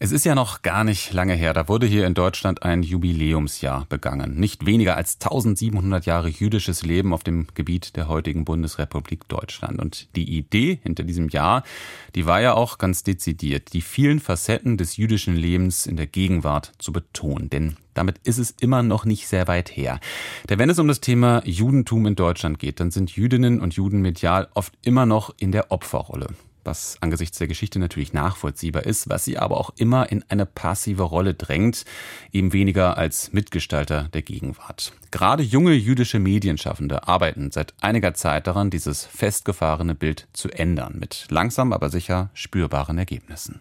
es ist ja noch gar nicht lange her, da wurde hier in Deutschland ein Jubiläumsjahr begangen. Nicht weniger als 1700 Jahre jüdisches Leben auf dem Gebiet der heutigen Bundesrepublik Deutschland. Und die Idee hinter diesem Jahr, die war ja auch ganz dezidiert, die vielen Facetten des jüdischen Lebens in der Gegenwart zu betonen. Denn damit ist es immer noch nicht sehr weit her. Denn wenn es um das Thema Judentum in Deutschland geht, dann sind Jüdinnen und Juden medial oft immer noch in der Opferrolle was angesichts der Geschichte natürlich nachvollziehbar ist, was sie aber auch immer in eine passive Rolle drängt, eben weniger als Mitgestalter der Gegenwart. Gerade junge jüdische Medienschaffende arbeiten seit einiger Zeit daran, dieses festgefahrene Bild zu ändern, mit langsam aber sicher spürbaren Ergebnissen.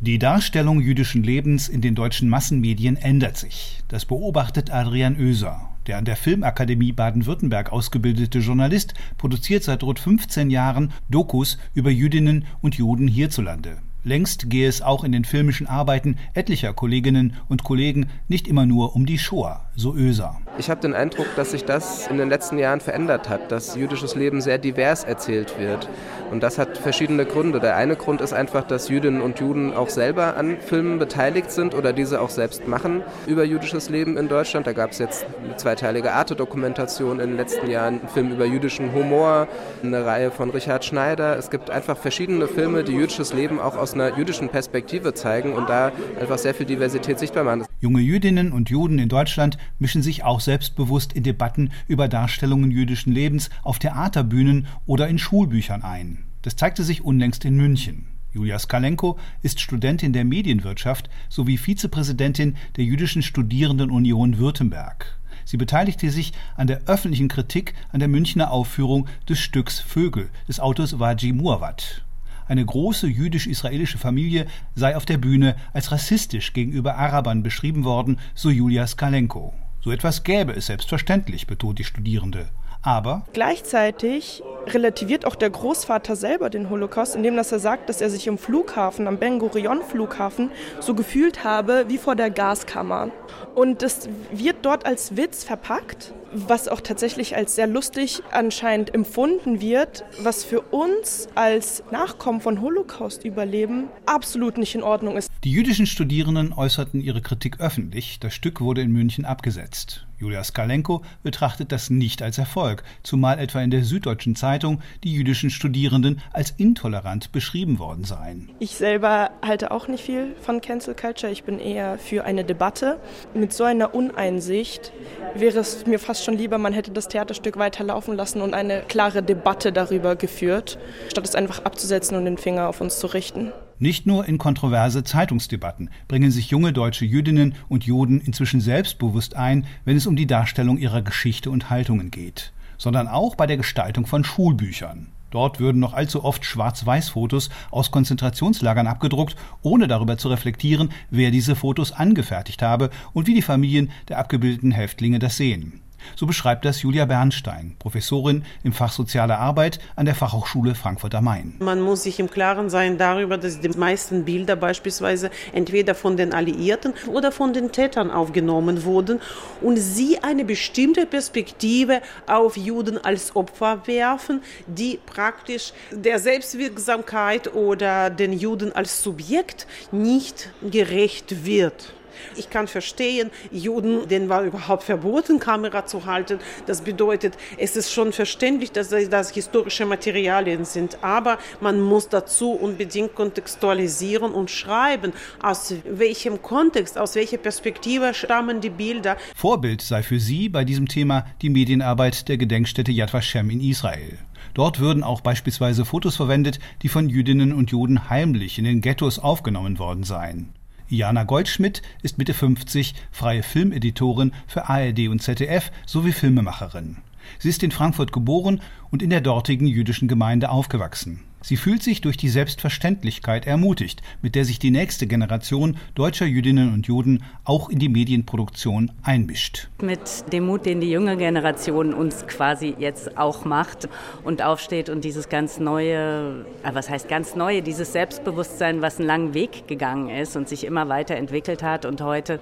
Die Darstellung jüdischen Lebens in den deutschen Massenmedien ändert sich. Das beobachtet Adrian Oeser. Der an der Filmakademie Baden-Württemberg ausgebildete Journalist produziert seit rund 15 Jahren Dokus über Jüdinnen und Juden hierzulande. Längst gehe es auch in den filmischen Arbeiten etlicher Kolleginnen und Kollegen nicht immer nur um die Shoah, so Öser. Ich habe den Eindruck, dass sich das in den letzten Jahren verändert hat, dass jüdisches Leben sehr divers erzählt wird. Und das hat verschiedene Gründe. Der eine Grund ist einfach, dass Jüdinnen und Juden auch selber an Filmen beteiligt sind oder diese auch selbst machen über jüdisches Leben in Deutschland. Da gab es jetzt eine zweiteilige Arte-Dokumentation in den letzten Jahren, einen Film über jüdischen Humor, eine Reihe von Richard Schneider. Es gibt einfach verschiedene Filme, die jüdisches Leben auch aus einer jüdischen Perspektive zeigen und da einfach sehr viel Diversität sichtbar machen. Junge Jüdinnen und Juden in Deutschland mischen sich auch selbstbewusst in Debatten über Darstellungen jüdischen Lebens auf Theaterbühnen oder in Schulbüchern ein. Das zeigte sich unlängst in München. Julia Skalenko ist Studentin der Medienwirtschaft sowie Vizepräsidentin der Jüdischen Studierendenunion Württemberg. Sie beteiligte sich an der öffentlichen Kritik an der Münchner Aufführung des Stücks Vögel des Autors Waji Muawat. Eine große jüdisch-israelische Familie sei auf der Bühne als rassistisch gegenüber Arabern beschrieben worden, so Julia Skalenko. So etwas gäbe es selbstverständlich, betont die Studierende. Aber gleichzeitig relativiert auch der Großvater selber den Holocaust, indem dass er sagt, dass er sich im Flughafen, am Ben Gurion Flughafen, so gefühlt habe wie vor der Gaskammer. Und das wird dort als Witz verpackt, was auch tatsächlich als sehr lustig anscheinend empfunden wird, was für uns als Nachkommen von Holocaust-Überleben absolut nicht in Ordnung ist. Die jüdischen Studierenden äußerten ihre Kritik öffentlich. Das Stück wurde in München abgesetzt. Julia Skalenko betrachtet das nicht als Erfolg, zumal etwa in der Süddeutschen Zeitung die jüdischen Studierenden als intolerant beschrieben worden seien. Ich selber halte auch nicht viel von Cancel Culture. Ich bin eher für eine Debatte. Mit so einer Uneinsicht wäre es mir fast schon lieber, man hätte das Theaterstück weiterlaufen lassen und eine klare Debatte darüber geführt, statt es einfach abzusetzen und den Finger auf uns zu richten. Nicht nur in kontroverse Zeitungsdebatten bringen sich junge deutsche Jüdinnen und Juden inzwischen selbstbewusst ein, wenn es um die Darstellung ihrer Geschichte und Haltungen geht, sondern auch bei der Gestaltung von Schulbüchern. Dort würden noch allzu oft Schwarz-Weiß-Fotos aus Konzentrationslagern abgedruckt, ohne darüber zu reflektieren, wer diese Fotos angefertigt habe und wie die Familien der abgebildeten Häftlinge das sehen. So beschreibt das Julia Bernstein, Professorin im Fach Soziale Arbeit an der Fachhochschule Frankfurt am Main. Man muss sich im Klaren sein darüber, dass die meisten Bilder beispielsweise entweder von den Alliierten oder von den Tätern aufgenommen wurden und sie eine bestimmte Perspektive auf Juden als Opfer werfen, die praktisch der Selbstwirksamkeit oder den Juden als Subjekt nicht gerecht wird. Ich kann verstehen, Juden, denen war überhaupt verboten, Kamera zu halten. Das bedeutet, es ist schon verständlich, dass das historische Materialien sind. Aber man muss dazu unbedingt kontextualisieren und schreiben, aus welchem Kontext, aus welcher Perspektive stammen die Bilder. Vorbild sei für sie bei diesem Thema die Medienarbeit der Gedenkstätte Yad Vashem in Israel. Dort würden auch beispielsweise Fotos verwendet, die von Jüdinnen und Juden heimlich in den Ghettos aufgenommen worden seien. Jana Goldschmidt ist Mitte 50, freie Filmeditorin für ARD und ZDF sowie Filmemacherin. Sie ist in Frankfurt geboren und in der dortigen jüdischen Gemeinde aufgewachsen. Sie fühlt sich durch die Selbstverständlichkeit ermutigt, mit der sich die nächste Generation deutscher Jüdinnen und Juden auch in die Medienproduktion einmischt. Mit dem Mut, den die junge Generation uns quasi jetzt auch macht und aufsteht und dieses ganz neue, äh, was heißt ganz neue, dieses Selbstbewusstsein, was einen langen Weg gegangen ist und sich immer weiterentwickelt hat und heute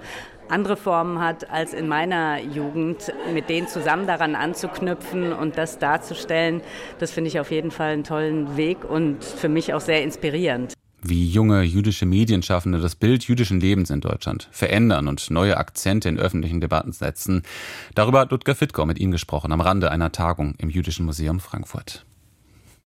andere Formen hat als in meiner Jugend, mit denen zusammen daran anzuknüpfen und das darzustellen, das finde ich auf jeden Fall einen tollen Weg und für mich auch sehr inspirierend wie junge jüdische Medienschaffende das Bild jüdischen Lebens in Deutschland verändern und neue Akzente in öffentlichen Debatten setzen. Darüber hat Ludger Fittgau mit ihm gesprochen am Rande einer Tagung im Jüdischen Museum Frankfurt.